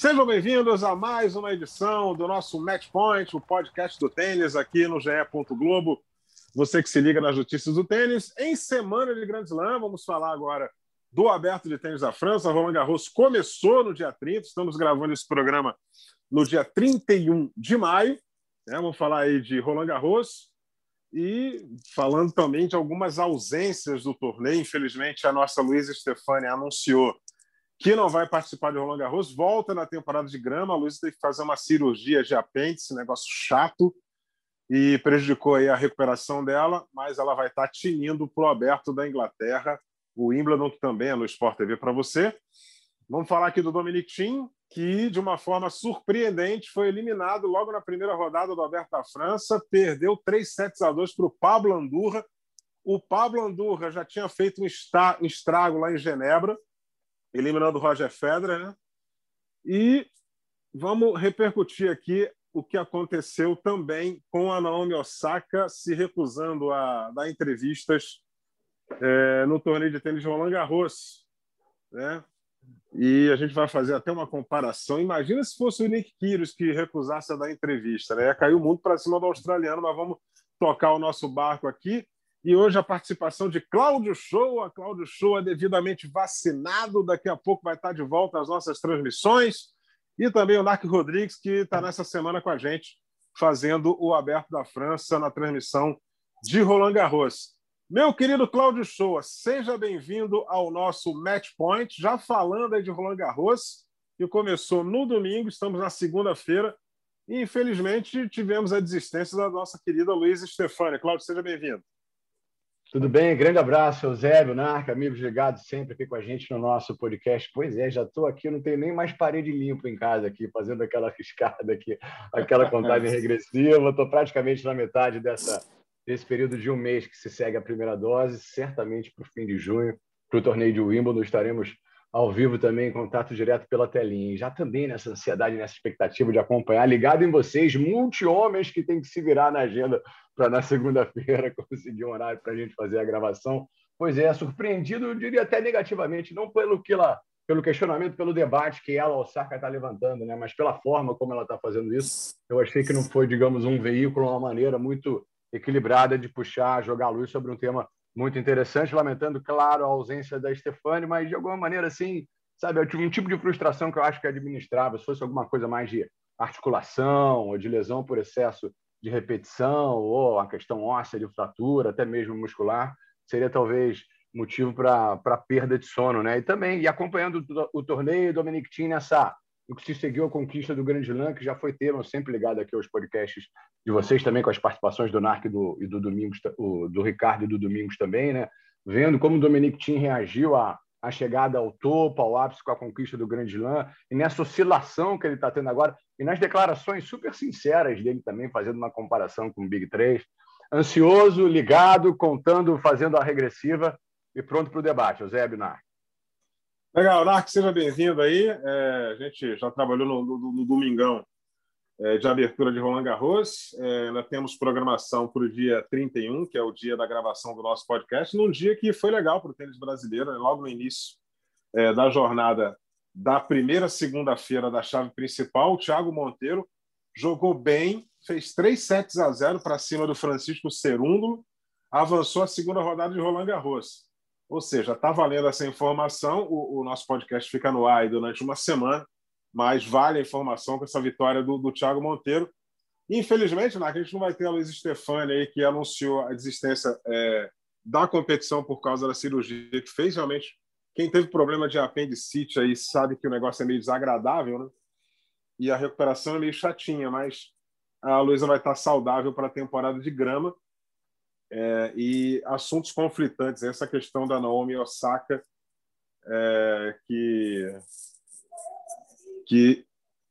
Sejam bem-vindos a mais uma edição do nosso Match Point, o podcast do tênis aqui no GE. Globo. Você que se liga nas notícias do tênis. Em semana de Grand Slam, vamos falar agora do Aberto de Tênis da França. Roland Garros começou no dia 30, estamos gravando esse programa no dia 31 de maio. Né? Vamos falar aí de Roland Garros e falando também de algumas ausências do torneio. Infelizmente, a nossa Luísa Stefani anunciou que não vai participar de Roland Garros, volta na temporada de grama. A Luísa teve que fazer uma cirurgia de apêndice, negócio chato, e prejudicou aí a recuperação dela, mas ela vai estar tinindo para o aberto da Inglaterra, o Wimbledon, que também é no Sport TV para você. Vamos falar aqui do Dominic Thiem, que, de uma forma surpreendente, foi eliminado logo na primeira rodada do Aberto da França, perdeu 3 sets a 2 para o Pablo Andurra. O Pablo Andurra já tinha feito um estrago lá em Genebra, eliminando o Roger Federer, né? E vamos repercutir aqui o que aconteceu também com a Naomi Osaka se recusando a dar entrevistas é, no torneio de tênis de Roland Garros, né? E a gente vai fazer até uma comparação. Imagina se fosse o Nick Kyrgios que recusasse a dar entrevista, né? Ia cair o mundo para cima do australiano, mas vamos tocar o nosso barco aqui. E hoje a participação de Cláudio Show. A Cláudio Show é devidamente vacinado. Daqui a pouco vai estar de volta às nossas transmissões. E também o Narc Rodrigues, que está nessa semana com a gente, fazendo o Aberto da França na transmissão de Roland Garros. Meu querido Cláudio Show, seja bem-vindo ao nosso Match Point. Já falando aí de Roland Garros, que começou no domingo, estamos na segunda-feira. E, infelizmente, tivemos a desistência da nossa querida Luísa Stefani. Cláudio, seja bem-vindo. Tudo bem? Grande abraço, Eusébio, Narca, amigos ligados sempre aqui com a gente no nosso podcast. Pois é, já estou aqui, não tenho nem mais parede limpa em casa aqui, fazendo aquela riscada aqui, aquela contagem regressiva. Estou praticamente na metade dessa, desse período de um mês que se segue a primeira dose, certamente para o fim de junho, para o torneio de Wimbledon, estaremos ao vivo também, em contato direto pela telinha. E já também nessa ansiedade, nessa expectativa de acompanhar, ligado em vocês, multi-homens que tem que se virar na agenda para na segunda-feira conseguir um horário para a gente fazer a gravação. Pois é, surpreendido, eu diria até negativamente, não pelo que ela, pelo questionamento, pelo debate que ela, Osaka, está levantando, né? mas pela forma como ela está fazendo isso. Eu achei que não foi, digamos, um veículo, uma maneira muito equilibrada de puxar, jogar luz sobre um tema muito interessante, lamentando, claro, a ausência da Stefani, mas de alguma maneira, assim, sabe, um tipo de frustração que eu acho que administrável, se fosse alguma coisa mais de articulação ou de lesão por excesso de repetição ou a questão óssea de fratura, até mesmo muscular, seria talvez motivo para perda de sono, né? E também, e acompanhando o torneio, Dominic Thiem nessa o que se seguiu a conquista do Grande Slam, que já foi tema sempre ligado aqui aos podcasts de vocês também, com as participações do Narc e do, e do Domingos, do Ricardo e do Domingos também, né? Vendo como o Dominic Thiem reagiu à, à chegada ao topo, ao ápice com a conquista do Grande Slam, e nessa oscilação que ele está tendo agora, e nas declarações super sinceras dele também, fazendo uma comparação com o Big 3. Ansioso, ligado, contando, fazendo a regressiva e pronto para o debate. Eusébio Narc. Legal, Narc, seja bem-vindo aí. É, a gente já trabalhou no, no, no domingão é, de abertura de Roland Garros. É, ainda temos programação para o dia 31, que é o dia da gravação do nosso podcast, num dia que foi legal para o tênis brasileiro, né? logo no início é, da jornada da primeira segunda-feira da chave principal. O Thiago Monteiro jogou bem, fez 3 sets a 0 para cima do Francisco Cerúndulo, avançou a segunda rodada de Roland Garros. Ou seja, está valendo essa informação. O, o, nosso podcast fica no ar durante uma semana, mas vale a informação com essa vitória do, do Thiago Monteiro. Infelizmente, né, a gente não vai ter a Luiz Stefani aí, que anunciou a desistência é, da competição por causa da cirurgia que fez. Realmente, quem teve problema de apendicite aí sabe que o negócio é meio desagradável, né? E a recuperação é meio chatinha, mas a Luísa vai estar saudável para a temporada de grama é, e assuntos conflitantes. Essa questão da Naomi Osaka é, que, que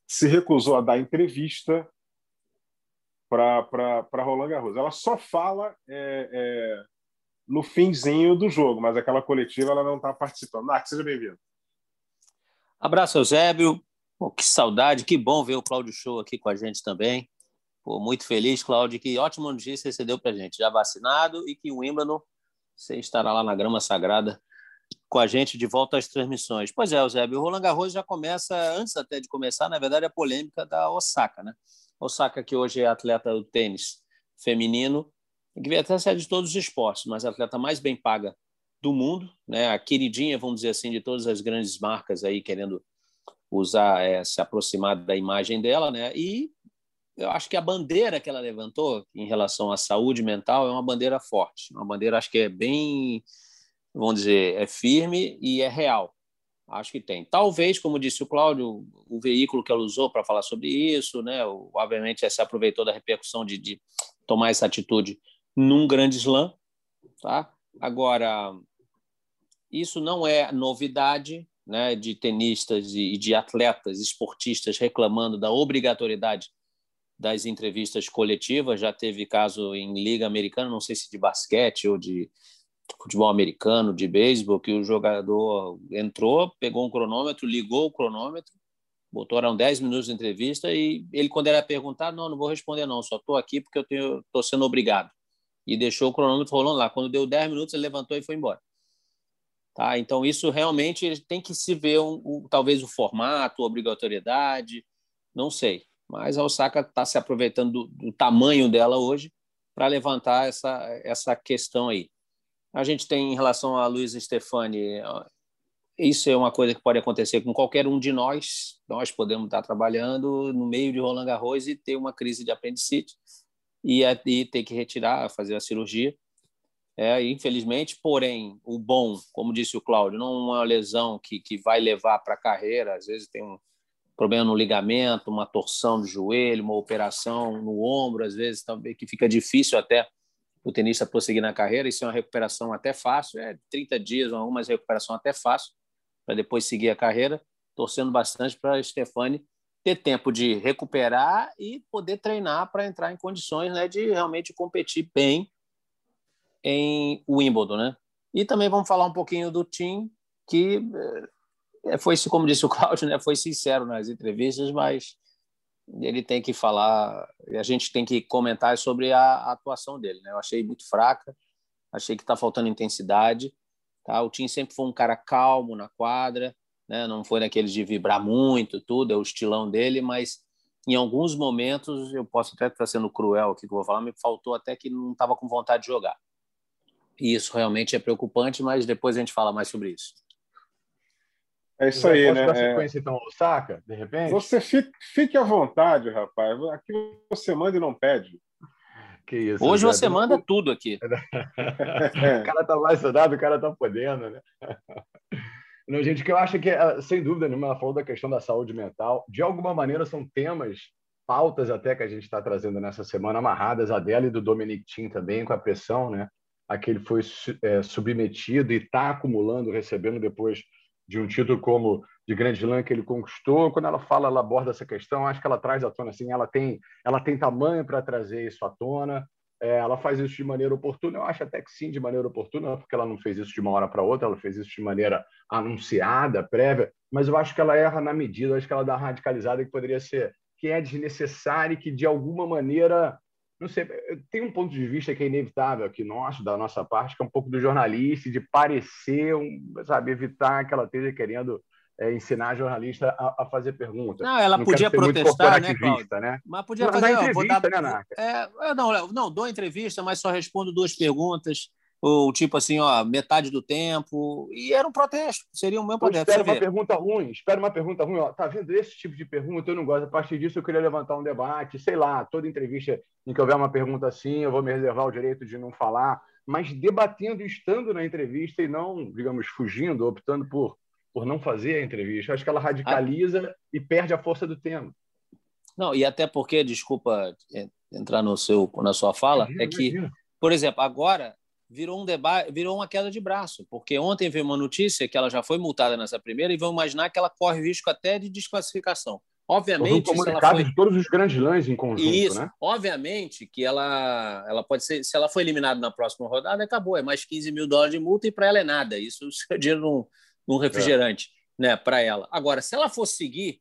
se recusou a dar entrevista para Roland Garros. Ela só fala é, é, no finzinho do jogo, mas aquela coletiva ela não está participando. Narc, seja bem-vindo. Abraço, Eusébio. Pô, que saudade, que bom ver o Cláudio Show aqui com a gente também. Pô, muito feliz, Cláudio, que ótima notícia você deu para gente. Já vacinado e que o Wimbledon você estará lá na grama sagrada com a gente de volta às transmissões. Pois é, Eusébio, o Roland Garros já começa, antes até de começar, na verdade, a polêmica da Osaka, né? Osaka, que hoje é atleta do tênis feminino, que vem até ser de todos os esportes, mas a atleta mais bem paga do mundo, né? A queridinha, vamos dizer assim, de todas as grandes marcas aí querendo usar, é, se aproximar da imagem dela, né? E eu acho que a bandeira que ela levantou em relação à saúde mental é uma bandeira forte, uma bandeira acho que é bem, vamos dizer, é firme e é real. Acho que tem. Talvez, como disse o Cláudio, o veículo que ela usou para falar sobre isso, né? Obviamente, se aproveitou da repercussão de, de tomar essa atitude num grande slam, tá? Agora, isso não é novidade, né? De tenistas e de atletas, esportistas reclamando da obrigatoriedade das entrevistas coletivas. Já teve caso em liga americana, não sei se de basquete ou de futebol americano, de beisebol, que o jogador entrou, pegou um cronômetro, ligou o cronômetro, botou eram 10 minutos de entrevista e ele, quando era perguntar, não, não vou responder não, só estou aqui porque eu estou sendo obrigado. E deixou o cronômetro rolando lá. Quando deu 10 minutos, ele levantou e foi embora. Tá? Então, isso realmente tem que se ver, um, um, talvez, o formato, a obrigatoriedade, não sei. Mas a Osaka está se aproveitando do, do tamanho dela hoje para levantar essa, essa questão aí. A gente tem em relação a Luiz Stefani, isso é uma coisa que pode acontecer com qualquer um de nós. Nós podemos estar trabalhando no meio de Roland Garros e ter uma crise de apendicite e, e ter que retirar, fazer a cirurgia. É, infelizmente, porém, o bom, como disse o Cláudio, não é uma lesão que, que vai levar para a carreira. Às vezes tem um problema no ligamento, uma torção do joelho, uma operação no ombro, às vezes também que fica difícil até o tenista prosseguir na carreira. Isso é uma recuperação até fácil, é 30 dias, algumas recuperação até fácil, para depois seguir a carreira. Torcendo bastante para a Stefani ter tempo de recuperar e poder treinar para entrar em condições né, de realmente competir bem em Wimbledon. Né? E também vamos falar um pouquinho do Tim, que eh, foi, como disse o Cláudio, né, foi sincero nas entrevistas, mas ele tem que falar, a gente tem que comentar sobre a, a atuação dele. Né? Eu achei muito fraca, achei que está faltando intensidade. Tá? O Tim sempre foi um cara calmo na quadra, né? não foi daqueles de vibrar muito, tudo, é o estilão dele, mas em alguns momentos, eu posso até estar sendo cruel aqui que eu vou falar, me faltou até que não estava com vontade de jogar. E isso realmente é preocupante, mas depois a gente fala mais sobre isso. É isso aí, posso né? Dar é. sequência, então, Osaka, de repente? Você fique, fique à vontade, rapaz. Aqui você manda e não pede. Isso, Hoje você manda tudo aqui. o cara tá mais soldado, o cara tá podendo, né? Não, gente, que eu acho que, ah, sem dúvida nenhuma, ela falou da questão da saúde mental. De alguma maneira, são temas, pautas até que a gente está trazendo nessa semana, amarradas a dela e do Dominic Thiem também, com a pressão, né? A que ele foi é, submetido e está acumulando, recebendo depois de um título como de Grand Slam que ele conquistou. Quando ela fala, ela aborda essa questão, acho que ela traz à tona assim, ela tem, ela tem tamanho para trazer isso à tona. É, ela faz isso de maneira oportuna, eu acho até que sim, de maneira oportuna, porque ela não fez isso de uma hora para outra, ela fez isso de maneira anunciada, prévia, mas eu acho que ela erra na medida, eu acho que ela dá radicalizada que poderia ser, que é desnecessária e que de alguma maneira não sei, tem um ponto de vista que é inevitável aqui nosso, da nossa parte, que é um pouco do jornalista, de parecer, sabe, evitar que ela esteja querendo é, ensinar a jornalista a, a, fazer perguntas. Não, ela não podia protestar, né, Cláudio? Né? Mas podia não, fazer, ó, vou dar, né, é, não, não, dou entrevista, mas só respondo duas perguntas ou tipo assim, ó, metade do tempo, e era um protesto, seria um meu protesto. Espera uma pergunta ruim, espera uma pergunta ruim, ó, tá vendo esse tipo de pergunta, eu não gosto, a partir disso eu queria levantar um debate, sei lá, toda entrevista em que houver uma pergunta assim, eu vou me reservar o direito de não falar, mas debatendo, estando na entrevista e não, digamos, fugindo, optando por, por não fazer a entrevista. Acho que ela radicaliza ah. e perde a força do tema. Não, e até porque, desculpa entrar no seu, na sua fala, imagina, é que, imagina. por exemplo, agora virou um debate, virou uma queda de braço, porque ontem veio uma notícia que ela já foi multada nessa primeira e vão imaginar que ela corre risco até de desclassificação. Obviamente, um ela foi... de todos os grandes lãs em conjunto, Isso. né? Obviamente que ela, ela pode ser, se ela for eliminada na próxima rodada, acabou, é mais 15 mil dólares de multa e para ela é nada. Isso é dinheiro num, num refrigerante, é. né, para ela. Agora, se ela for seguir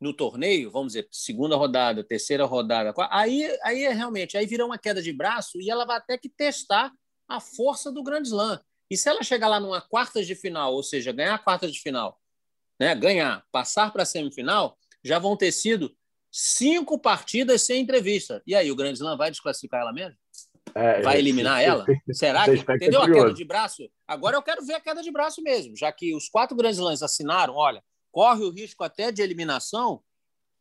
no torneio, vamos dizer, segunda rodada, terceira rodada, aí, aí é realmente, aí vira uma queda de braço e ela vai até que testar a força do Grand Slam. E se ela chegar lá numa quarta de final, ou seja, ganhar a quarta de final, né, ganhar, passar para a semifinal, já vão ter sido cinco partidas sem entrevista. E aí, o Grand Slam vai desclassificar ela mesmo? É, vai eliminar ela? Será que? Entendeu a queda de braço? Agora eu quero ver a queda de braço mesmo, já que os quatro Grand Slams assinaram, olha, corre o risco até de eliminação.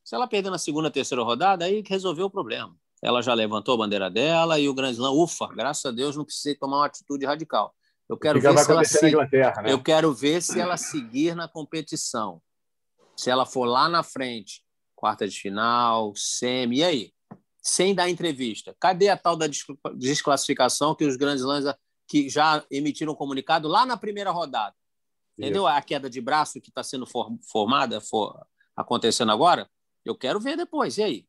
Se ela perder na segunda, terceira rodada, aí resolveu o problema. Ela já levantou a bandeira dela e o Grand Slam, ufa, graças a Deus, não precisei tomar uma atitude radical. Eu quero ver se ela se... né? Eu quero ver se ela seguir na competição. Se ela for lá na frente, quarta de final, semi, e aí? Sem dar entrevista. Cadê a tal da desclassificação que os grandes lãs que já emitiram um comunicado lá na primeira rodada? Entendeu? Isso. A queda de braço que está sendo formada, for, acontecendo agora? Eu quero ver depois. E aí?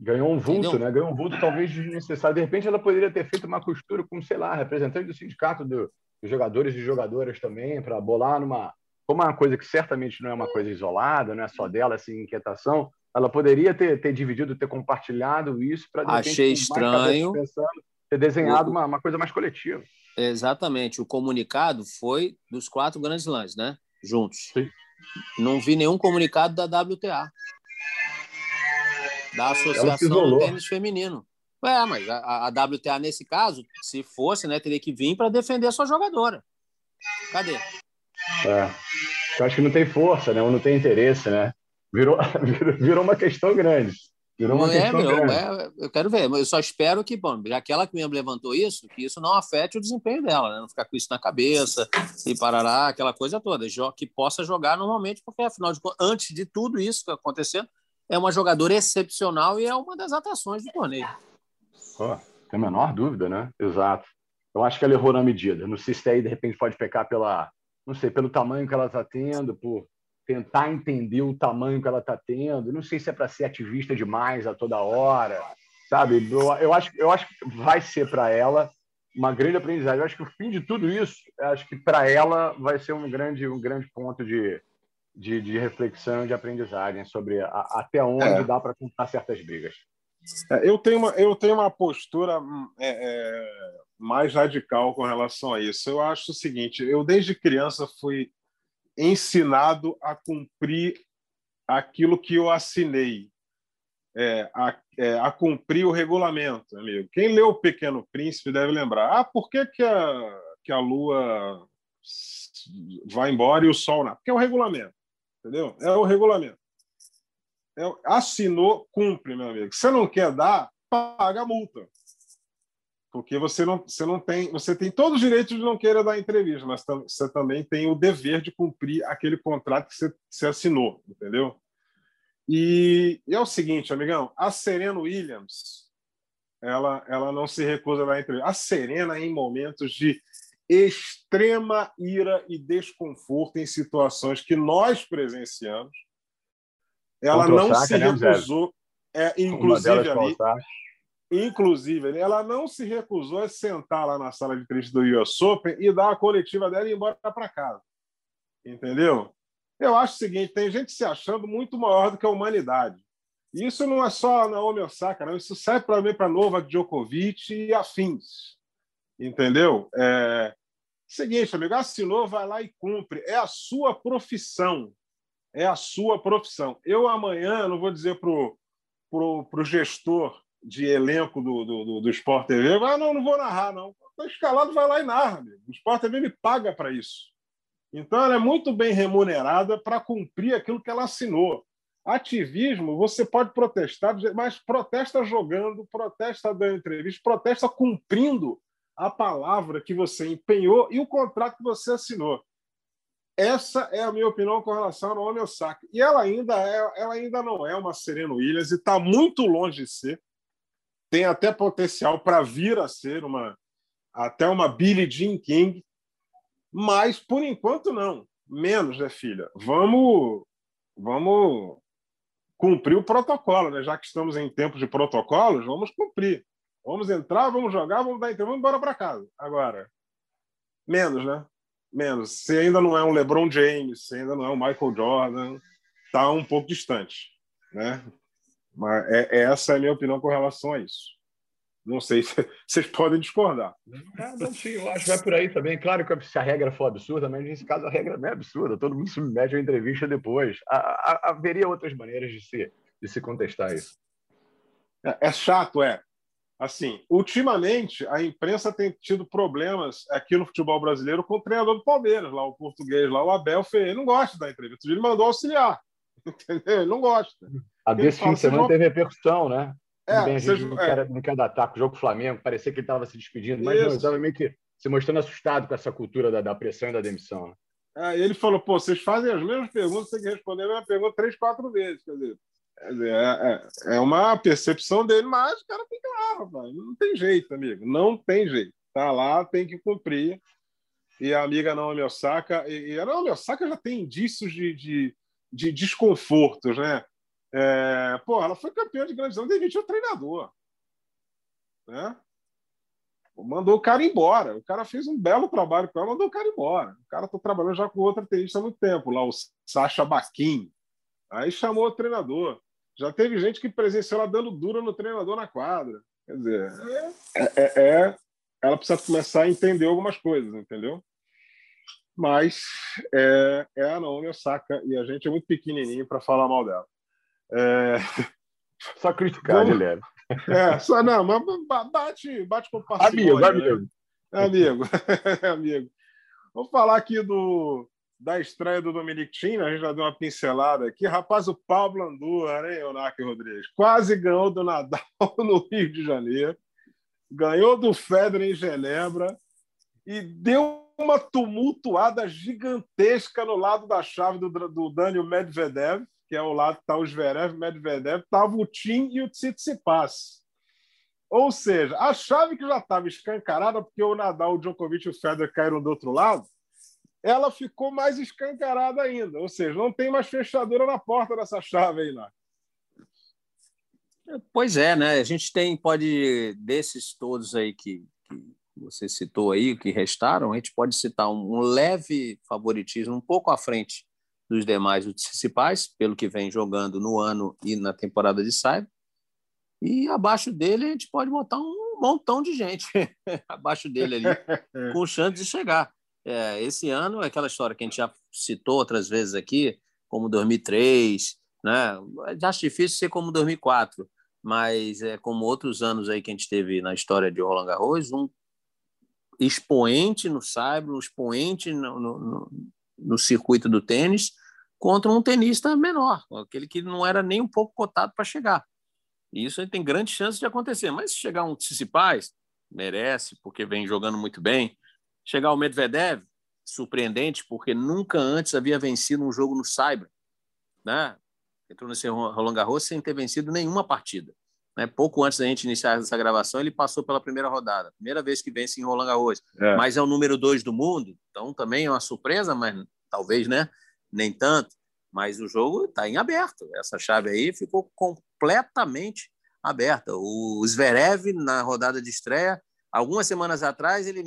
Ganhou um vulto, Entendeu? né? Ganhou um vulto talvez desnecessário. De repente, ela poderia ter feito uma costura com, sei lá, representante do sindicato do, dos jogadores e jogadoras também, para bolar numa, como é uma coisa que certamente não é uma coisa isolada, não é só dela, assim, inquietação, ela poderia ter, ter dividido, ter compartilhado isso para Achei estranho pensando, ter desenhado uma, uma coisa mais coletiva. Exatamente. O comunicado foi dos quatro grandes lãs, né? Juntos. Sim. Não vi nenhum comunicado da WTA, da Associação do Tênis Feminino. É, mas a, a, WTA, nesse caso, se fosse, né, teria que vir para defender a sua jogadora. Cadê? É. Eu acho que não tem força, né? Ou não tem interesse, né? Virou, virou uma questão grande. Virou uma é, questão meu, grande. É, eu quero ver, mas eu só espero que, bom, já que ela mesmo levantou isso, que isso não afete o desempenho dela, né? Não ficar com isso na cabeça e parará, aquela coisa toda. Que possa jogar normalmente, porque, afinal de contas, antes de tudo isso que acontecendo, é uma jogadora excepcional e é uma das atrações do torneio. Oh, tem a menor dúvida, né? Exato. Eu acho que ela errou na medida. Não sei se aí, de repente, pode pecar pela não sei, pelo tamanho que ela está tendo, por tentar entender o tamanho que ela está tendo. Não sei se é para ser ativista demais a toda hora, sabe? Eu, eu, acho, eu acho que vai ser para ela uma grande aprendizagem. Eu acho que o fim de tudo isso, acho que para ela vai ser um grande, um grande ponto de, de, de reflexão, de aprendizagem sobre a, até onde é. dá para contar certas brigas. É, eu, tenho uma, eu tenho uma postura hum, é, é mais radical com relação a isso. Eu acho o seguinte: eu desde criança fui ensinado a cumprir aquilo que eu assinei, é, a, é, a, cumprir o regulamento, amigo. Quem leu O Pequeno Príncipe deve lembrar. Ah, por que, que, a, que a Lua vai embora e o Sol não? Porque é o regulamento, entendeu? É o regulamento. É, assinou, cumpre, meu amigo. Se não quer dar, paga a multa porque você não, você não tem, você tem todo o direito de não querer dar entrevista, mas você também tem o dever de cumprir aquele contrato que você, você assinou, entendeu? E, e, é o seguinte, amigão, a Serena Williams, ela, ela não se recusa a dar entrevista. A Serena, em momentos de extrema ira e desconforto em situações que nós presenciamos, ela não se né, recusou, é, inclusive ali, Inclusive, ela não se recusou a sentar lá na sala de triste do US Open e dar a coletiva dela e ir embora para casa. Entendeu? Eu acho o seguinte: tem gente se achando muito maior do que a humanidade. Isso não é só a Naomi Osaka, não. Isso serve para mim para Novak Djokovic e afins. Entendeu? É... Seguinte, amigo, assinou, vai lá e cumpre. É a sua profissão. É a sua profissão. Eu amanhã não vou dizer para o gestor de elenco do, do, do, Sport TV, ah, não, não vou narrar, não. Estou escalado, vai lá e narra. Amigo. O Sport TV me paga para isso. Então, ela é muito bem remunerada para cumprir aquilo que ela assinou. Ativismo, você pode protestar, mas protesta jogando, protesta dando entrevista, protesta cumprindo a palavra que você empenhou e o contrato que você assinou. Essa é a minha opinião com relação ao Naomi Osaka. E ela ainda, é, ela ainda não é uma Serena Williams e está muito longe de ser tem até potencial para vir a ser uma, até uma Billie Jean King, mas por enquanto não. Menos, né, filha? Vamos, vamos cumprir o protocolo, né? Já que estamos em tempos de protocolos, vamos cumprir. Vamos entrar, vamos jogar, vamos dar entrevista, vamos embora para casa. Agora, menos, né? Menos. Se ainda não é um LeBron James, se ainda não é um Michael Jordan, está um pouco distante, né? Mas é, essa é a minha opinião com relação a isso. Não sei se vocês podem discordar. É, não, sim, eu acho que vai por aí também. Claro que se a regra for absurda, mas nesse caso a regra não é absurda. Todo mundo submete a entrevista depois. haveria outras maneiras de se, de se contestar isso. É, é chato, é. Assim, ultimamente a imprensa tem tido problemas aqui no futebol brasileiro com o treinador do Palmeiras, lá o português, lá o Abel Ferreira. Ele não gosta da entrevista. Ele mandou auxiliar. Entendeu? Ele não gosta. A desse fim de semana teve repercussão, né? É, bem, a gente não, quer, não quer dar ataque. O jogo Flamengo, parecia que ele estava se despedindo, mas não, ele estava meio que se mostrando assustado com essa cultura da, da pressão e da demissão. Né? É, ele falou: pô, vocês fazem as mesmas perguntas, tem que responder a mesma pergunta três, quatro vezes. Quer dizer, é, é, é uma percepção dele, mas o cara tem que ir lá, rapaz. Não tem jeito, amigo. Não tem jeito. Tá lá, tem que cumprir. E a amiga Naomi Osaka, e, e a Naomi Osaka já tem indícios de, de, de desconfortos, né? É, pô, ela foi campeã de grande e demitiu o treinador. Né? Mandou o cara embora. O cara fez um belo trabalho com ela, mandou o cara embora. O cara está trabalhando já com outra tenista há muito tempo, lá o Sacha Baquin. Aí chamou o treinador. Já teve gente que presenciou ela dando dura no treinador na quadra. Quer dizer, é, é, é ela precisa começar a entender algumas coisas, entendeu? Mas é, é a Naomi Osaka e a gente é muito pequenininho para falar mal dela. É... Só criticar leve. É, só não, mas bate, bate com parcimônia. Amigo, amigo. Né? Amigo, amigo. Vamos falar aqui do, da estreia do Dominic Thiem, a gente já deu uma pincelada aqui. Rapaz, o Pablo Andujar, hein, Eunaki Rodrigues? Quase ganhou do Nadal no Rio de Janeiro, ganhou do Federer em Genebra e deu uma tumultuada gigantesca no lado da chave do, do Daniel Medvedev que é o lado que está o Zverev, Medvedev, estava o Tim e o Tsitsipas. Ou seja, a chave que já estava escancarada, porque o Nadal, o Djokovic e o Federer caíram do outro lado, ela ficou mais escancarada ainda. Ou seja, não tem mais fechadura na porta dessa chave aí, lá. Pois é, né? A gente tem, pode, desses todos aí que, que você citou aí, que restaram, a gente pode citar um, um leve favoritismo um pouco à frente dos demais principais, pelo que vem jogando no ano e na temporada de Cyber. E abaixo dele a gente pode botar um montão de gente abaixo dele ali, com chance de chegar. É, esse ano, é aquela história que a gente já citou outras vezes aqui, como 2003, né? Acho difícil ser como 2004, mas é como outros anos aí que a gente teve na história de Roland Garros, um expoente no Cyber, um expoente no, no, no circuito do tênis contra um tenista menor, aquele que não era nem um pouco cotado para chegar. E isso tem grande chance de acontecer. Mas se chegar um Tsitsipas, merece, porque vem jogando muito bem. Chegar o Medvedev, surpreendente, porque nunca antes havia vencido um jogo no Cyber. Né? Entrou nesse Roland Garros sem ter vencido nenhuma partida. Né? Pouco antes da gente iniciar essa gravação, ele passou pela primeira rodada. Primeira vez que vence em Roland Garros. É. Mas é o número dois do mundo, então também é uma surpresa, mas talvez, né? Nem tanto. Mas o jogo está em aberto. Essa chave aí ficou completamente aberta. O Zverev, na rodada de estreia, algumas semanas atrás, ele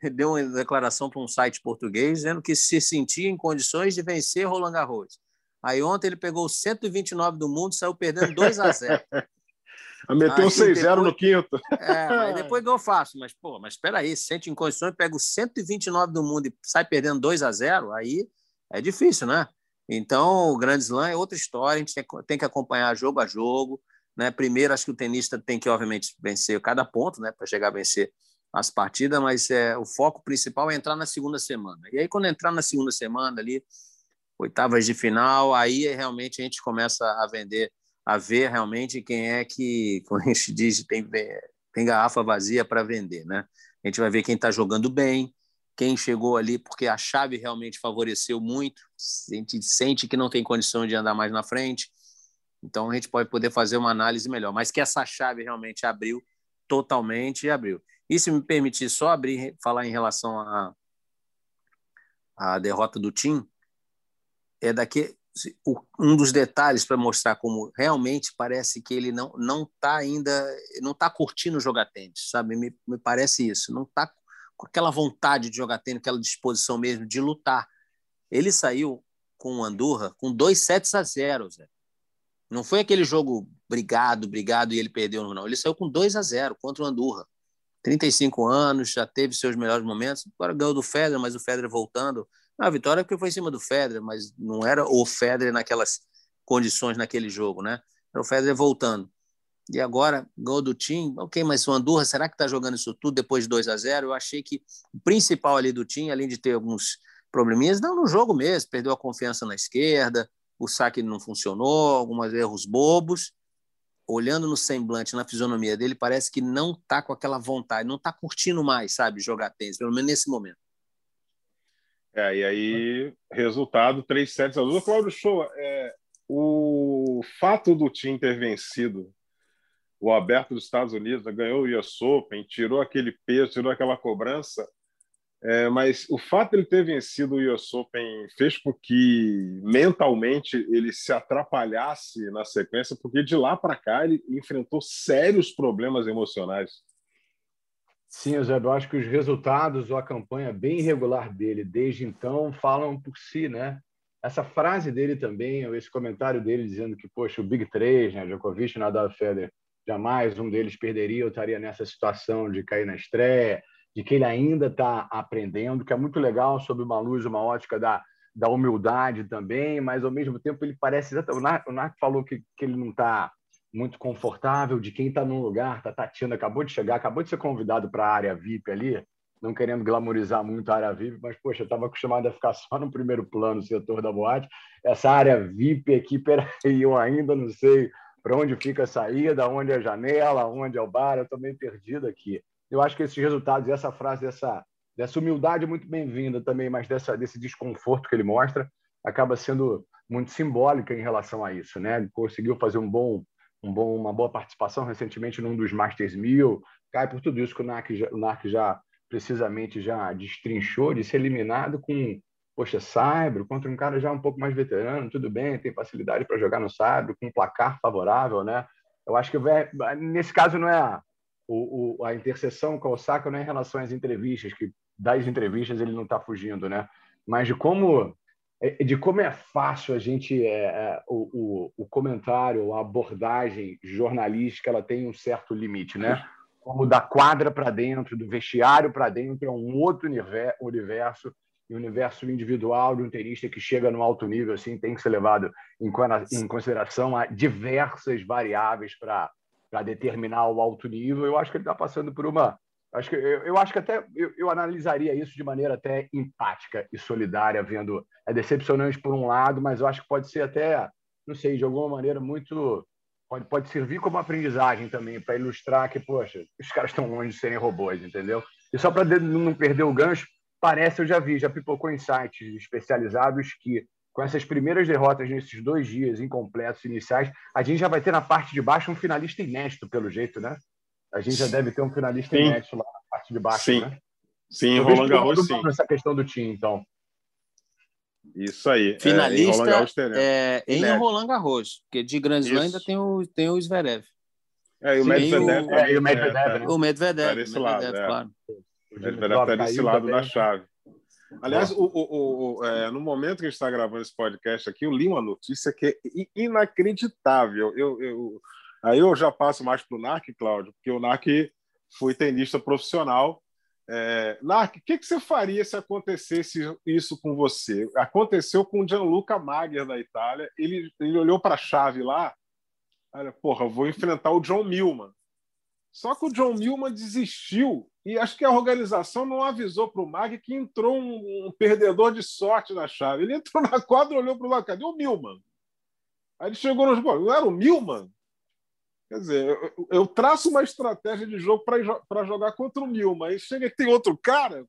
deu uma declaração para um site português dizendo que se sentia em condições de vencer Roland Garros. Aí ontem ele pegou 129 do mundo, saiu perdendo 2 a 0. Meteu 6-0 no quinto. É, mas depois ganhou fácil. Mas, pô, mas espera aí, sente em condições, pega o 129 do mundo e sai perdendo 2 a 0 aí é difícil, né? Então, o Grand Slam é outra história, a gente tem que acompanhar jogo a jogo. Né? Primeiro, acho que o tenista tem que, obviamente, vencer cada ponto né? para chegar a vencer as partidas, mas é, o foco principal é entrar na segunda semana. E aí, quando entrar na segunda semana ali, oitavas de final, aí é realmente a gente começa a vender a ver realmente quem é que, como a gente diz, tem, tem garrafa vazia para vender, né? A gente vai ver quem está jogando bem, quem chegou ali, porque a chave realmente favoreceu muito, a gente sente que não tem condição de andar mais na frente, então a gente pode poder fazer uma análise melhor, mas que essa chave realmente abriu totalmente e abriu. E se me permitir só abrir, falar em relação à a, a derrota do time, é daqui um dos detalhes para mostrar como realmente parece que ele não não está ainda não está curtindo jogar tênis, sabe? Me, me parece isso, não está com aquela vontade de jogar tênis, aquela disposição mesmo de lutar. Ele saiu com o Andorra com dois sets a zero, Zé. Não foi aquele jogo brigado, brigado e ele perdeu, não. Ele saiu com 2 a 0 contra o Andorra. 35 anos, já teve seus melhores momentos. Agora ganhou do Federer, mas o Federer voltando. A vitória é porque foi em cima do Federer, mas não era o Federer naquelas condições naquele jogo, né? Era o Federer voltando. E agora, gol do time, ok, mas o Andorra, será que está jogando isso tudo depois de 2 a 0 Eu achei que o principal ali do time, além de ter alguns probleminhas, não no jogo mesmo, perdeu a confiança na esquerda, o saque não funcionou, alguns erros bobos. Olhando no semblante, na fisionomia dele, parece que não está com aquela vontade, não está curtindo mais, sabe, jogar tênis, pelo menos nesse momento. É, e aí, resultado, 3 sets a 2. Cláudio Show, é, o fato do time ter vencido o aberto dos Estados Unidos, ganhou o US Open, tirou aquele peso, tirou aquela cobrança, é, mas o fato de ele ter vencido o US Open fez com que mentalmente ele se atrapalhasse na sequência, porque de lá para cá ele enfrentou sérios problemas emocionais. Sim, Zé, eu acho que os resultados ou a campanha bem irregular dele desde então falam por si, né? Essa frase dele também, ou esse comentário dele dizendo que, poxa, o Big 3, né, Djokovic, Nadal Federer, jamais um deles perderia, eu estaria nessa situação de cair na estreia, de que ele ainda está aprendendo, que é muito legal sob uma luz, uma ótica da, da humildade também, mas ao mesmo tempo ele parece. O Narc, o Narc falou que, que ele não está muito confortável, de quem está num lugar, está tateando, acabou de chegar, acabou de ser convidado para a área VIP ali, não querendo glamorizar muito a área VIP, mas, poxa, eu estava acostumado a ficar só no primeiro plano, setor da boate. Essa área VIP aqui, peraí, eu ainda não sei para onde fica a saída, onde é a janela, onde é o bar, eu estou meio perdido aqui eu acho que esses resultados, essa frase, dessa, dessa humildade é muito bem-vinda também, mas dessa, desse desconforto que ele mostra, acaba sendo muito simbólica em relação a isso, né? Ele conseguiu fazer um bom, um bom, uma boa participação recentemente num dos Masters 1000, cai por tudo isso que o NAC já, o já precisamente já destrinchou, de ser eliminado com, poxa, Saibro, contra um cara já um pouco mais veterano, tudo bem, tem facilidade para jogar no Saibro, com um placar favorável, né? Eu acho que nesse caso não é o, o, a interseção com o Osaka não é em relação às entrevistas, que das entrevistas ele não está fugindo, né? Mas de como é, de como é fácil a gente é, é, o, o, o, comentário, a abordagem jornalística, ela tem um certo limite, né? Como da quadra para dentro, do vestiário para dentro, é um outro universo, e o universo individual de um tenista que chega no alto nível assim tem que ser levado em, em consideração a diversas variáveis para para determinar o alto nível, eu acho que ele está passando por uma. Acho que, eu, eu acho que até eu, eu, analisaria isso de maneira até empática e solidária, vendo. É decepcionante por um lado, mas eu acho que pode ser até, não sei, de alguma maneira muito. Pode, pode servir como aprendizagem também, para ilustrar que, poxa, os caras estão longe de serem robôs, entendeu? E só para não perder o gancho, parece, eu já vi, já pipocou em sites especializados que com essas primeiras derrotas nesses dois dias incompletos iniciais, a gente já vai ter na parte de baixo um finalista inédito, pelo jeito, né? A gente já deve ter um finalista sim. inédito lá na parte de baixo, sim. né? Sim, o Roland Garros, sim. Essa questão do time, então. Isso aí. Finalista é, em Roland, é, em Roland Garros, porque de Grand Slam ainda tem o, tem o Zverev. É, e o Medvedev. O, é, o Medvedev, né? O Medvedev, tá desse lado, é. claro. O Medvedev está desse lado da chave. Aliás, o, o, o, é, no momento que a gente está gravando esse podcast aqui, eu li uma notícia que é inacreditável. Eu, eu, aí eu já passo mais para o NARC, Cláudio, porque o NARC foi tenista profissional. É, NARC, o que, que, você faria se acontecesse isso com você? Aconteceu com o Gianluca Magher da Itália. Ele, ele olhou para a chave lá, olha, porra, vou enfrentar o John Millman. Só que o John Millman desistiu e acho que a organização não avisou para o Mag que entrou um, um, perdedor de sorte na chave. Ele entrou na quadra, olhou para o lado, cadê o Milman? Aí ele chegou nos bolas, não era o Milman? Quer dizer, eu, eu traço uma estratégia de jogo para jogar contra o Milman. Aí chega e tem outro cara. O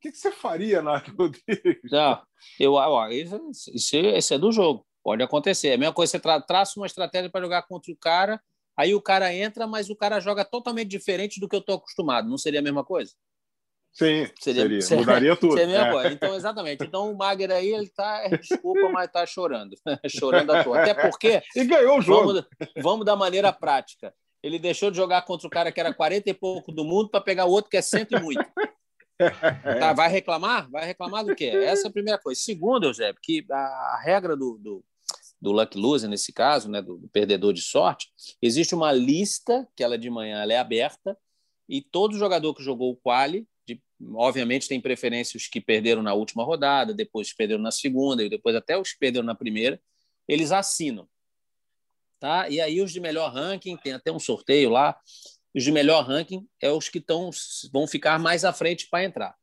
que, que você faria, Rodrigues? Não, eu, isso, isso, isso, é do jogo. Pode acontecer. É a mesma coisa, você tra, traça uma estratégia para jogar contra o cara Aí o cara entra, mas o cara joga totalmente diferente do que eu estou acostumado. Não seria a mesma coisa? Sim, seria. seria. Mudaria tudo. Seria a mesma é. coisa. Então, exatamente. Então, o Magner aí, ele tá, desculpa, mas está chorando. chorando à toa. Até porque... E ganhou o jogo. Vamos, vamos da maneira prática. Ele deixou de jogar contra o cara que era 40 e pouco do mundo para pegar o outro que é cento e muito. Tá, vai reclamar? Vai reclamar do quê? Essa é a primeira coisa. Segundo, Eusébio, que a regra do, do, do luck loser, nesse caso, né, do, do, perdedor de sorte, existe uma lista, que ela de manhã ela é aberta, e todo jogador que jogou o quali, de, obviamente tem preferência os que perderam na última rodada, depois perderam na segunda, e depois até os que perderam na primeira, eles assinam. Tá? E aí os de melhor ranking, tem até um sorteio lá, os de melhor ranking é os que tão, vão ficar mais à frente para entrar.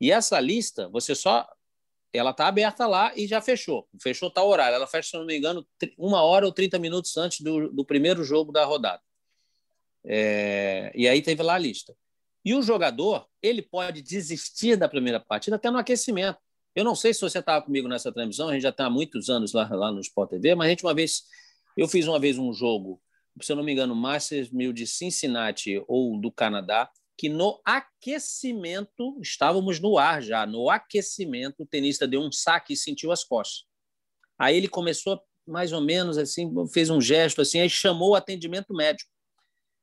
E essa lista, você só. Ela está aberta lá e já fechou. Fechou tal horário. Ela fecha, se não me engano, uma hora ou 30 minutos antes do, do primeiro jogo da rodada. É, e aí teve lá a lista. E o jogador, ele pode desistir da primeira partida até no aquecimento. Eu não sei se você estava comigo nessa transmissão, a gente já está há muitos anos lá, lá no Sport TV, mas a gente uma vez, eu fiz uma vez um jogo se eu não me engano, Masters 1000 de Cincinnati ou do Canadá, que no aquecimento, estávamos no ar já, no aquecimento, o tenista deu um saque e sentiu as costas. Aí ele começou mais ou menos assim, fez um gesto assim, aí chamou o atendimento médico.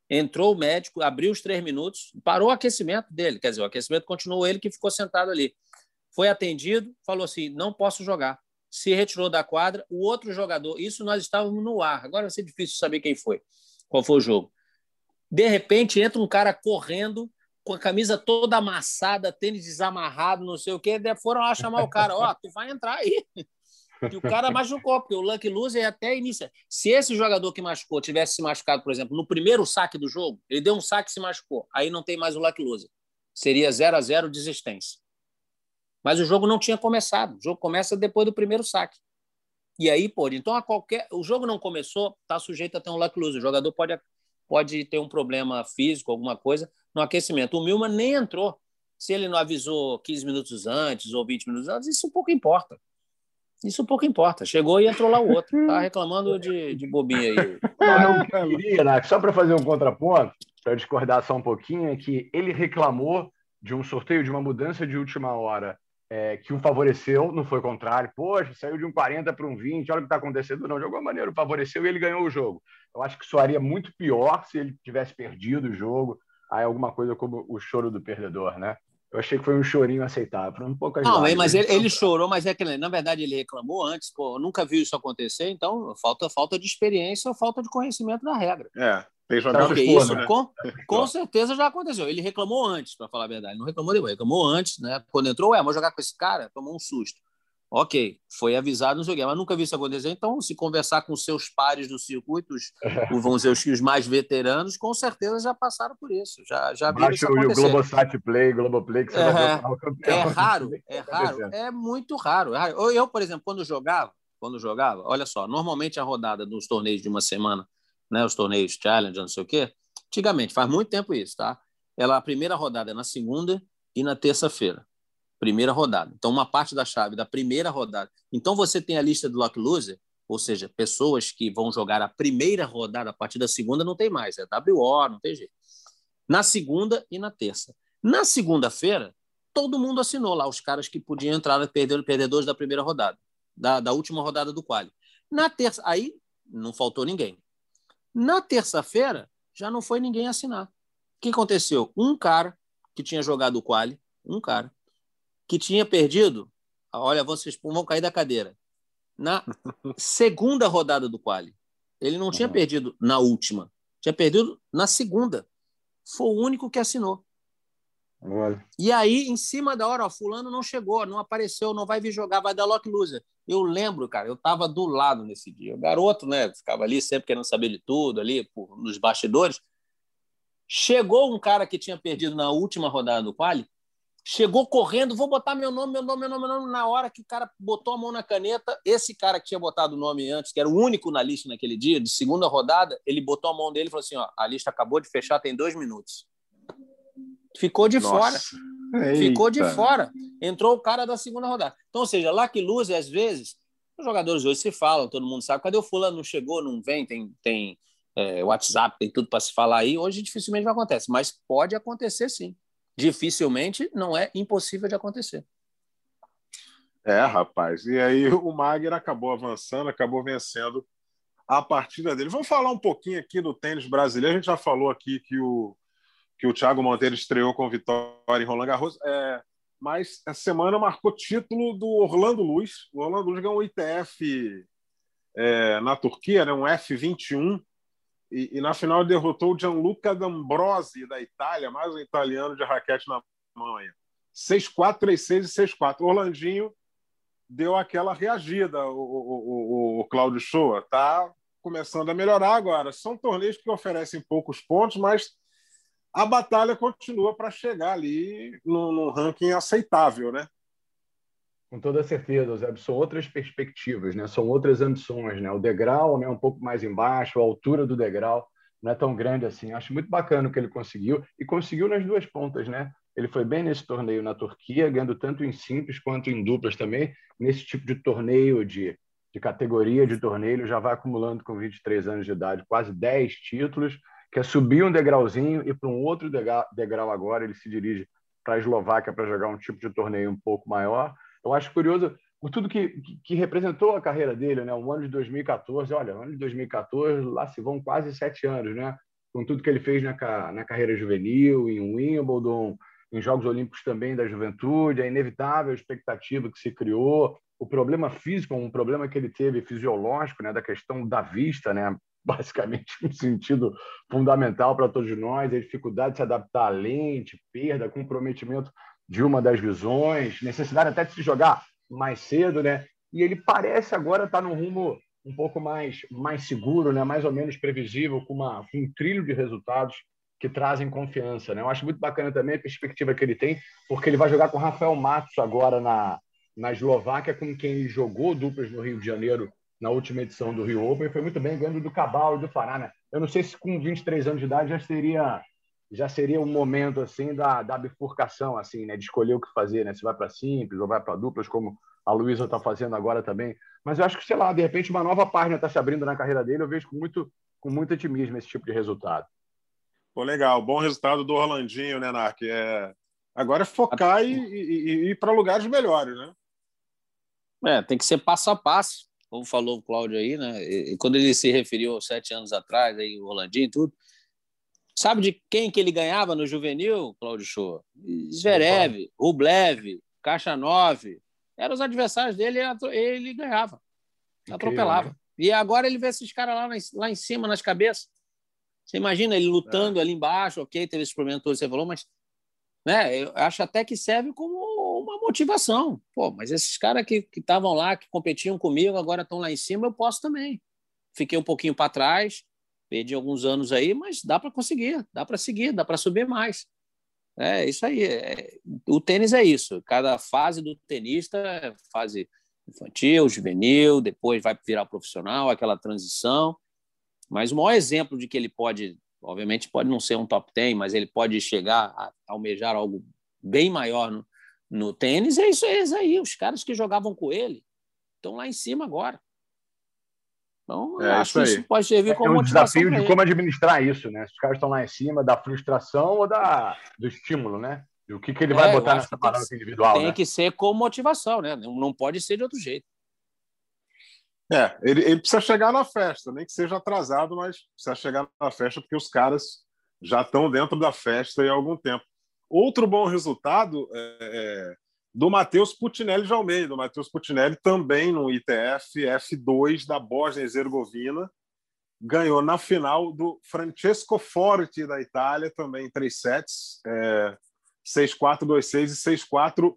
Entrou o médico, abriu os três minutos, parou o aquecimento dele, quer dizer, o aquecimento continuou ele que ficou sentado ali. Foi atendido, falou assim: não posso jogar se retirou da quadra. O outro jogador, isso nós estávamos no ar. Agora vai ser difícil saber quem foi, qual foi o jogo. De repente entra um cara correndo com a camisa toda amassada, tênis desamarrado, não sei o quê. Foram lá chamar o cara: Ó, oh, tu vai entrar aí. E o cara machucou, porque o Lucky Loser é até inicia. Se esse jogador que machucou tivesse se machucado, por exemplo, no primeiro saque do jogo, ele deu um saque e se machucou, aí não tem mais o Lucky Loser. Seria 0 a 0 desistência. Mas o jogo não tinha começado. O jogo começa depois do primeiro saque. E aí pode. Então, a qualquer. O jogo não começou, está sujeito a ter um luck lose. O jogador pode, pode ter um problema físico, alguma coisa, no aquecimento. O Milman nem entrou. Se ele não avisou 15 minutos antes ou 20 minutos antes, isso pouco importa. Isso pouco importa. Chegou e entrou lá o outro. Tá reclamando de, de bobinha aí. Não, eu queria, né? só para fazer um contraponto, para discordar só um pouquinho, é que ele reclamou de um sorteio, de uma mudança de última hora é, que o favoreceu, não foi o contrário. Poxa, saiu de um 40 para um 20, olha o que está acontecendo. Não, de alguma maneira o favoreceu e ele ganhou o jogo. Eu acho que soaria muito pior se ele tivesse perdido o jogo. Aí alguma coisa como o choro do perdedor, né? Eu achei que foi um chorinho aceitável. Um pouco não, mas ele, ele, chorou, mas é que na verdade ele reclamou antes. Pô, nunca viu isso acontecer, então falta falta de experiência ou falta de conhecimento da regra. É, tem jogado isso, né? com, com certeza já aconteceu. Ele reclamou antes, para falar a verdade. Não reclamou depois, reclamou antes, né? Quando entrou, ué, vou jogar com esse cara, tomou um susto. Ok, foi avisado no jogo, mas nunca vi isso acontecer. Então, se conversar com seus pares do circuito, os, dizer, os, mais veteranos, com certeza já passaram por isso. Já, já viram isso acontecer. o Globosat Play, Globoplay, que você é, vai ver É raro, é raro, é muito raro. Eu, eu, por exemplo, quando jogava, quando jogava, olha só, normalmente a rodada dos torneios de uma semana né, os torneios Challenge, não sei o quê. Antigamente, faz muito tempo isso, tá? Ela, a primeira rodada é na segunda e na terça-feira. Primeira rodada. Então, uma parte da chave da primeira rodada. Então, você tem a lista do Lock Loser, ou seja, pessoas que vão jogar a primeira rodada, a partir da segunda não tem mais, é WO, não tem jeito. Na segunda e na terça. Na segunda-feira, todo mundo assinou lá, os caras que podiam entrar perdedores da primeira rodada, da, da última rodada do quali. Na terça, aí não faltou ninguém. Na terça-feira, já não foi ninguém assinar. O que aconteceu? Um cara que tinha jogado o quali, um cara, que tinha perdido, olha, vocês vão cair da cadeira, na segunda rodada do quali. Ele não tinha uhum. perdido na última, tinha perdido na segunda. Foi o único que assinou. Olha. E aí, em cima da hora, ó, fulano não chegou, não apareceu, não vai vir jogar, vai dar lock loser. Eu lembro, cara, eu estava do lado nesse dia. O garoto, né, ficava ali sempre querendo saber de tudo, ali por, nos bastidores. Chegou um cara que tinha perdido na última rodada do quali, chegou correndo, vou botar meu nome, meu nome, meu nome, meu nome. Na hora que o cara botou a mão na caneta, esse cara que tinha botado o nome antes, que era o único na lista naquele dia, de segunda rodada, ele botou a mão dele e falou assim: ó, a lista acabou de fechar, tem dois minutos. Ficou de Nossa. fora. Eita. Ficou de fora. Entrou o cara da segunda rodada. Então, ou seja, lá que luz, às vezes, os jogadores hoje se falam, todo mundo sabe. Cadê o fulano? Não chegou, não vem, tem, tem é, WhatsApp, tem tudo para se falar aí. Hoje dificilmente vai acontecer, mas pode acontecer sim. Dificilmente não é impossível de acontecer. É, rapaz. E aí o Magner acabou avançando, acabou vencendo a partida dele. Vamos falar um pouquinho aqui do tênis brasileiro. A gente já falou aqui que o, que o Thiago Monteiro estreou com vitória em Roland Garros. É, mas essa semana marcou título do Orlando Luz. O Orlando Luz ganhou um ITF é, na Turquia, né, um F21, e, e, na final derrotou o Gianluca D'Ambrosi, da Itália, mais um italiano de raquete na mão aí. 6-4, 3-6 e 6-4. Orlandinho deu aquela reagida, o, o, o, o Cláudio Shoa. Está começando a melhorar agora. São torneios que oferecem poucos pontos, mas a batalha continua para chegar ali num, ranking aceitável, né? Com toda certeza, Zé. São outras perspectivas, né? São outras ambições, né? O degrau né, um pouco mais embaixo, a altura do degrau não é tão grande assim. Acho muito bacana o que ele conseguiu e conseguiu nas duas pontas, né? Ele foi bem nesse torneio na Turquia, ganhando tanto em simples quanto em duplas também. Nesse tipo de torneio, de, de categoria de torneio, ele já vai acumulando com 23 anos de idade quase 10 títulos. Quer subir um degrauzinho e para um outro degrau agora ele se dirige para a Eslováquia para jogar um tipo de torneio um pouco maior. Eu acho curioso por tudo que, que, representou a carreira dele, né? O ano de 2014, olha, o ano de 2014, lá se vão quase sete anos, né? Com tudo que ele fez na, na carreira juvenil, em Wimbledon, em Jogos Olímpicos também da juventude, a inevitável expectativa que se criou, o problema físico, um problema que ele teve fisiológico, né, da questão da vista, né, basicamente um sentido fundamental para todos nós, a dificuldade de se adaptar à lente, perda, comprometimento de uma das visões, necessidade até de se jogar mais cedo, né? E ele parece agora estar num rumo um pouco mais mais seguro, né? Mais ou menos previsível, com, uma, com um trilho de resultados que trazem confiança. Né? Eu acho muito bacana também a perspectiva que ele tem, porque ele vai jogar com Rafael Matos agora na, na Eslováquia, com quem ele jogou duplas no Rio de Janeiro na última edição do Rio Open, foi muito bem ganhando do Cabal e do Fará. Né? Eu não sei se com 23 anos de idade já seria já seria um momento assim da, da bifurcação assim né de escolher o que fazer né se vai para simples ou vai para duplas como a Luísa está fazendo agora também mas eu acho que sei lá de repente uma nova página está se abrindo na carreira dele eu vejo com muito com muito otimismo esse tipo de resultado Pô, legal. Bom resultado do Orlandinho, né, Narc? É... Agora é focar e, e, e ir para lugares melhores, né? É, tem que ser passo a passo, como falou o Cláudio aí, né? E, quando ele se referiu sete anos atrás, aí, o Orlandinho e tudo, sabe de quem que ele ganhava no juvenil, Cláudio Show? Zverev, Rublev, Caixa 9. Eram os adversários dele e ele ganhava. Atropelava. Incrível, né? E agora ele vê esses caras lá, lá em cima, nas cabeças. Você imagina ele lutando é. ali embaixo, ok, teve esse problema todo você falou, mas né, eu acho até que serve como uma motivação. Pô, mas esses caras que estavam lá, que competiam comigo, agora estão lá em cima, eu posso também. Fiquei um pouquinho para trás, perdi alguns anos aí, mas dá para conseguir, dá para seguir, dá para subir mais. É isso aí. É, o tênis é isso. Cada fase do tenista é fase infantil, juvenil, depois vai virar profissional, aquela transição. Mas o maior exemplo de que ele pode, obviamente, pode não ser um top 10, mas ele pode chegar a almejar algo bem maior no, no tênis, é isso, é isso aí. Os caras que jogavam com ele estão lá em cima agora. Então, é, acho isso que isso pode servir como é um desafio de como administrar isso, né? Se os caras estão lá em cima da frustração ou da, do estímulo, né? O que, que ele vai é, botar nessa parada individual. Tem né? que ser com motivação, né? Não pode ser de outro jeito. É, ele, ele, precisa chegar na festa, nem que seja atrasado, mas precisa chegar na festa porque os caras já estão dentro da festa há algum tempo. Outro bom resultado é, é do Matheus Putinelli de Almeida. O Matheus Putinelli também no ITF F2 da Bósnia e Herzegovina ganhou na final do Francesco Forti da Itália, também em três sets, é, 6-4, 2-6 e 6-4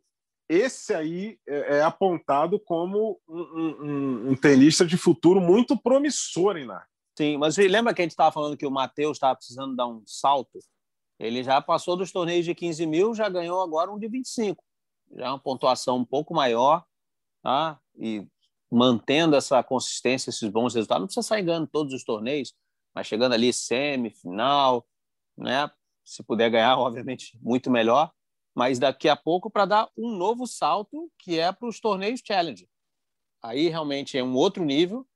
esse aí é, é apontado como um, um, um, tenista de futuro muito promissor, Nar? Sim, mas lembra que a gente estava falando que o Matheus estava precisando dar um salto? Ele já passou dos torneios de 15 mil, já ganhou agora um de 25. Já uma pontuação um pouco maior, tá? E mantendo essa consistência, esses bons resultados. Não precisa sair ganhando todos os torneios, mas chegando ali semifinal, né? Se puder ganhar, obviamente, muito melhor mas daqui a pouco para dar um novo salto que é para os torneios Challenge. Aí realmente é um outro nível,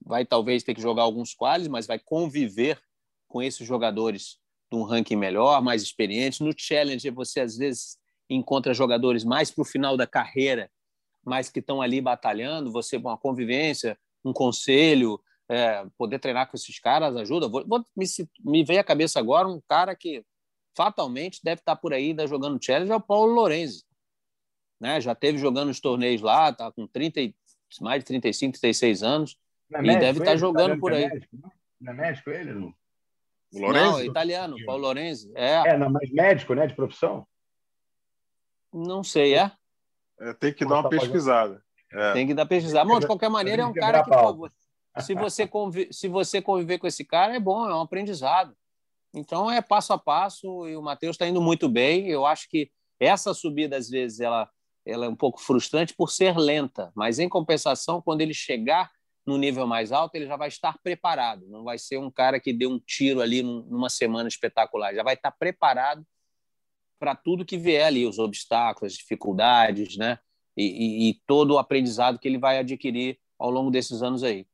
vai talvez ter que jogar alguns quales, mas vai conviver com esses jogadores de um ranking melhor, mais experientes. No Challenger, você às vezes encontra jogadores mais para o final da carreira, mas que estão ali batalhando. Você, uma convivência, um conselho, é, poder treinar com esses caras ajuda. Vou, vou, me, me veio à cabeça agora um cara que fatalmente deve estar por aí ainda jogando Challenger, é o Paulo Lorenzi. Né? Já teve jogando os torneios lá, está com 30, mais de 35, 36 anos, é e deve estar tá jogando tá por aí. Não é médico ele, não? O Lorenzi? Não, é italiano, Paulo Lorenzi. É, é não, mas médico, né, de profissão? Não sei, é? é tem que dar uma tá pesquisada. É. Tem que dar pesquisada. Bom, de qualquer maneira, é um cara que, pô, se, você conviver, se você conviver com esse cara, é bom, é um aprendizado. Então, é passo a passo e o Matheus está indo muito bem. Eu acho que essa subida, às vezes, ela, ela é um pouco frustrante por ser lenta, mas, em compensação, quando ele chegar no nível mais alto, ele já vai estar preparado. Não vai ser um cara que deu um tiro ali numa semana espetacular. Já vai estar preparado para tudo que vier ali, os obstáculos, as dificuldades, né? E, e, e, todo o aprendizado que ele vai adquirir ao longo desses anos aí.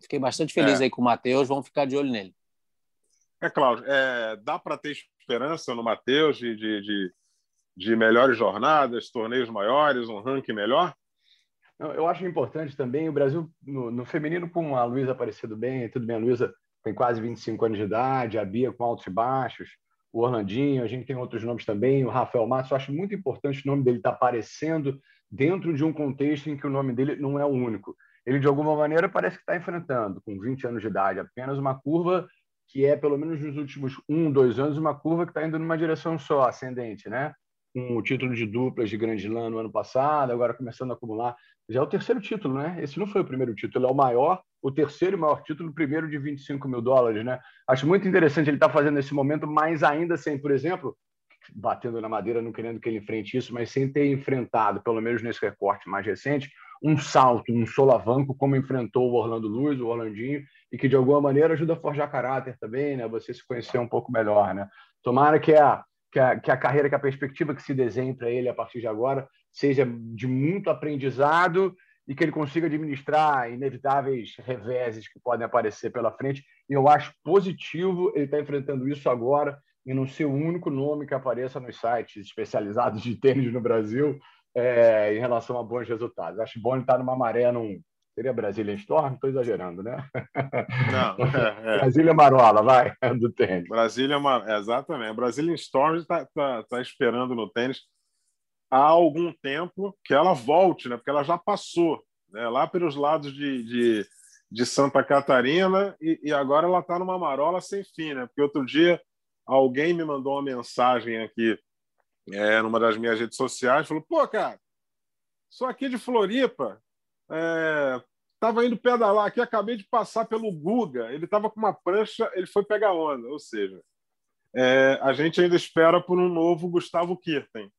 Fiquei bastante feliz é. aí com o Matheus, vamos ficar de olho nele. É, Cláudio, é, dá para ter esperança no Matheus de, de, de, de melhores jornadas, torneios maiores, um ranking melhor? Eu acho importante também o Brasil, no, no feminino, com a Luísa Aparecido bem, tudo bem, a Luísa tem quase 25 anos de idade, a Bia com altos e baixos, o Orlandinho, a gente tem outros nomes também, o Rafael Matos, eu acho muito importante o nome dele estar tá aparecendo dentro de um contexto em que o nome dele não é o único. Ele, de alguma maneira, parece que está enfrentando, com 20 anos de idade, apenas uma curva que é, pelo menos nos últimos um, dois anos, uma curva que está indo numa direção só, ascendente, né? Com o título de duplas de Grande Lã no ano passado, agora começando a acumular já é o terceiro título, né? Esse não foi o primeiro título, é o maior, o terceiro maior título, primeiro de 25 mil dólares, né? Acho muito interessante ele estar tá fazendo nesse momento, mas ainda sem, por exemplo, batendo na madeira, não querendo que ele enfrente isso, mas sem ter enfrentado, pelo menos nesse recorte mais recente, um salto, um solavanco, como enfrentou o Orlando Luz, o Orlandinho, e que de alguma maneira ajuda a forjar caráter também, né? Você se conhecer um pouco melhor, né? Tomara que a, que a, que a carreira, que a perspectiva que se desenhe para ele a partir de agora seja de muito aprendizado e que ele consiga administrar inevitáveis reveses que podem aparecer pela frente. E eu acho positivo ele estar tá enfrentando isso agora e não ser o único nome que apareça nos sites especializados de tênis no Brasil é, em relação a bons resultados. Acho bom ele estar tá numa maré, num. Seria Brasília Storm? Estou exagerando, né? Não, é, é. Brasília Marola, vai, do tênis. Brasília, exatamente. Brasília Storm está tá, tá esperando no tênis há algum tempo que ela volte, né? porque ela já passou né? lá pelos lados de, de, de Santa Catarina e, e agora ela está numa marola sem fim. Né? Porque outro dia alguém me mandou uma mensagem aqui é, numa das minhas redes sociais, falou: pô, cara, sou aqui de Floripa, estava é, indo pedalar aqui, acabei de passar pelo Guga, ele estava com uma prancha, ele foi pegar onda, ou seja, é, a gente ainda espera por um novo Gustavo Kirten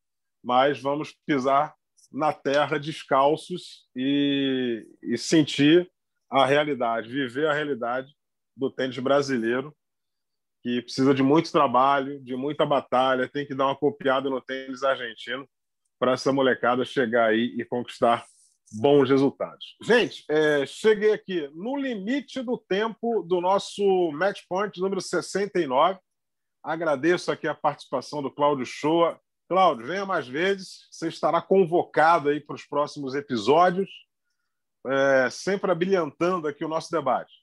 mas vamos pisar na terra descalços e, e sentir a realidade, viver a realidade do tênis brasileiro, que precisa de muito trabalho, de muita batalha, tem que dar uma copiada no tênis argentino para essa molecada chegar aí e conquistar bons resultados. Gente, é, cheguei aqui no limite do tempo do nosso Match Point número 69. Agradeço aqui a participação do Cláudio Shoa, Cláudio, venha mais vezes. Você estará convocado aí para os próximos episódios, é, sempre abrilhantando aqui o nosso debate.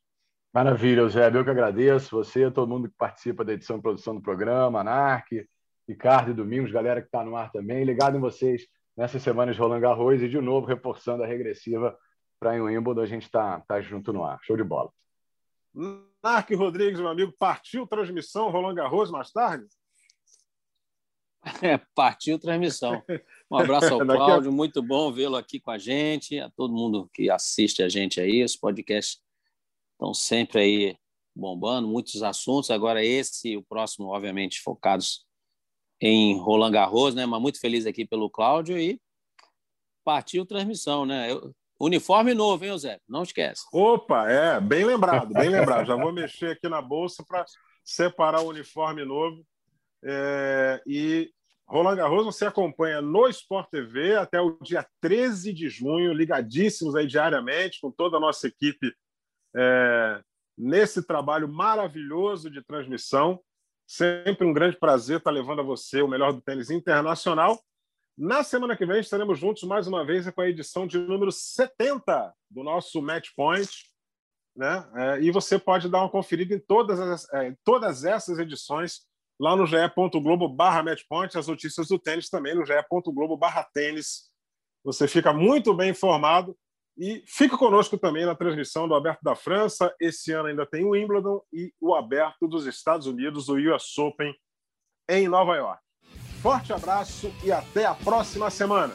Maravilha, Eusébio. Eu que agradeço. Você, todo mundo que participa da edição e produção do programa, Anarque, Ricardo e Domingos, galera que está no ar também. Ligado em vocês nessas semanas de Roland Garros e, de novo, reforçando a regressiva para em Wimbledon. A gente está tá junto no ar. Show de bola. Narque Rodrigues, meu amigo, partiu transmissão Roland Garros mais tarde? É, partiu transmissão. Um abraço ao Cláudio, muito bom vê-lo aqui com a gente, a todo mundo que assiste a gente aí. Os podcasts estão sempre aí bombando, muitos assuntos. Agora, esse e o próximo, obviamente, focados em Roland Garros, né? Mas muito feliz aqui pelo Cláudio e partiu transmissão, né? Eu... Uniforme novo, hein, Zé? Não esquece. Opa, é, bem lembrado, bem lembrado. Já vou mexer aqui na bolsa para separar o uniforme novo. É, e Roland Garros você acompanha no Sport TV até o dia 13 de junho, ligadíssimos aí diariamente, com toda a nossa equipe é, nesse trabalho maravilhoso de transmissão. Sempre um grande prazer estar levando a você o melhor do tênis internacional. Na semana que vem estaremos juntos mais uma vez com a edição de número 70 do nosso Match Point. Né? É, e você pode dar uma conferida em todas, as, é, todas essas edições lá no ge.globo barra matchpoint, as notícias do tênis também no ge.globo barra tênis. Você fica muito bem informado e fica conosco também na transmissão do Aberto da França. Esse ano ainda tem o Wimbledon e o Aberto dos Estados Unidos, o US Open, em Nova York. Forte abraço e até a próxima semana.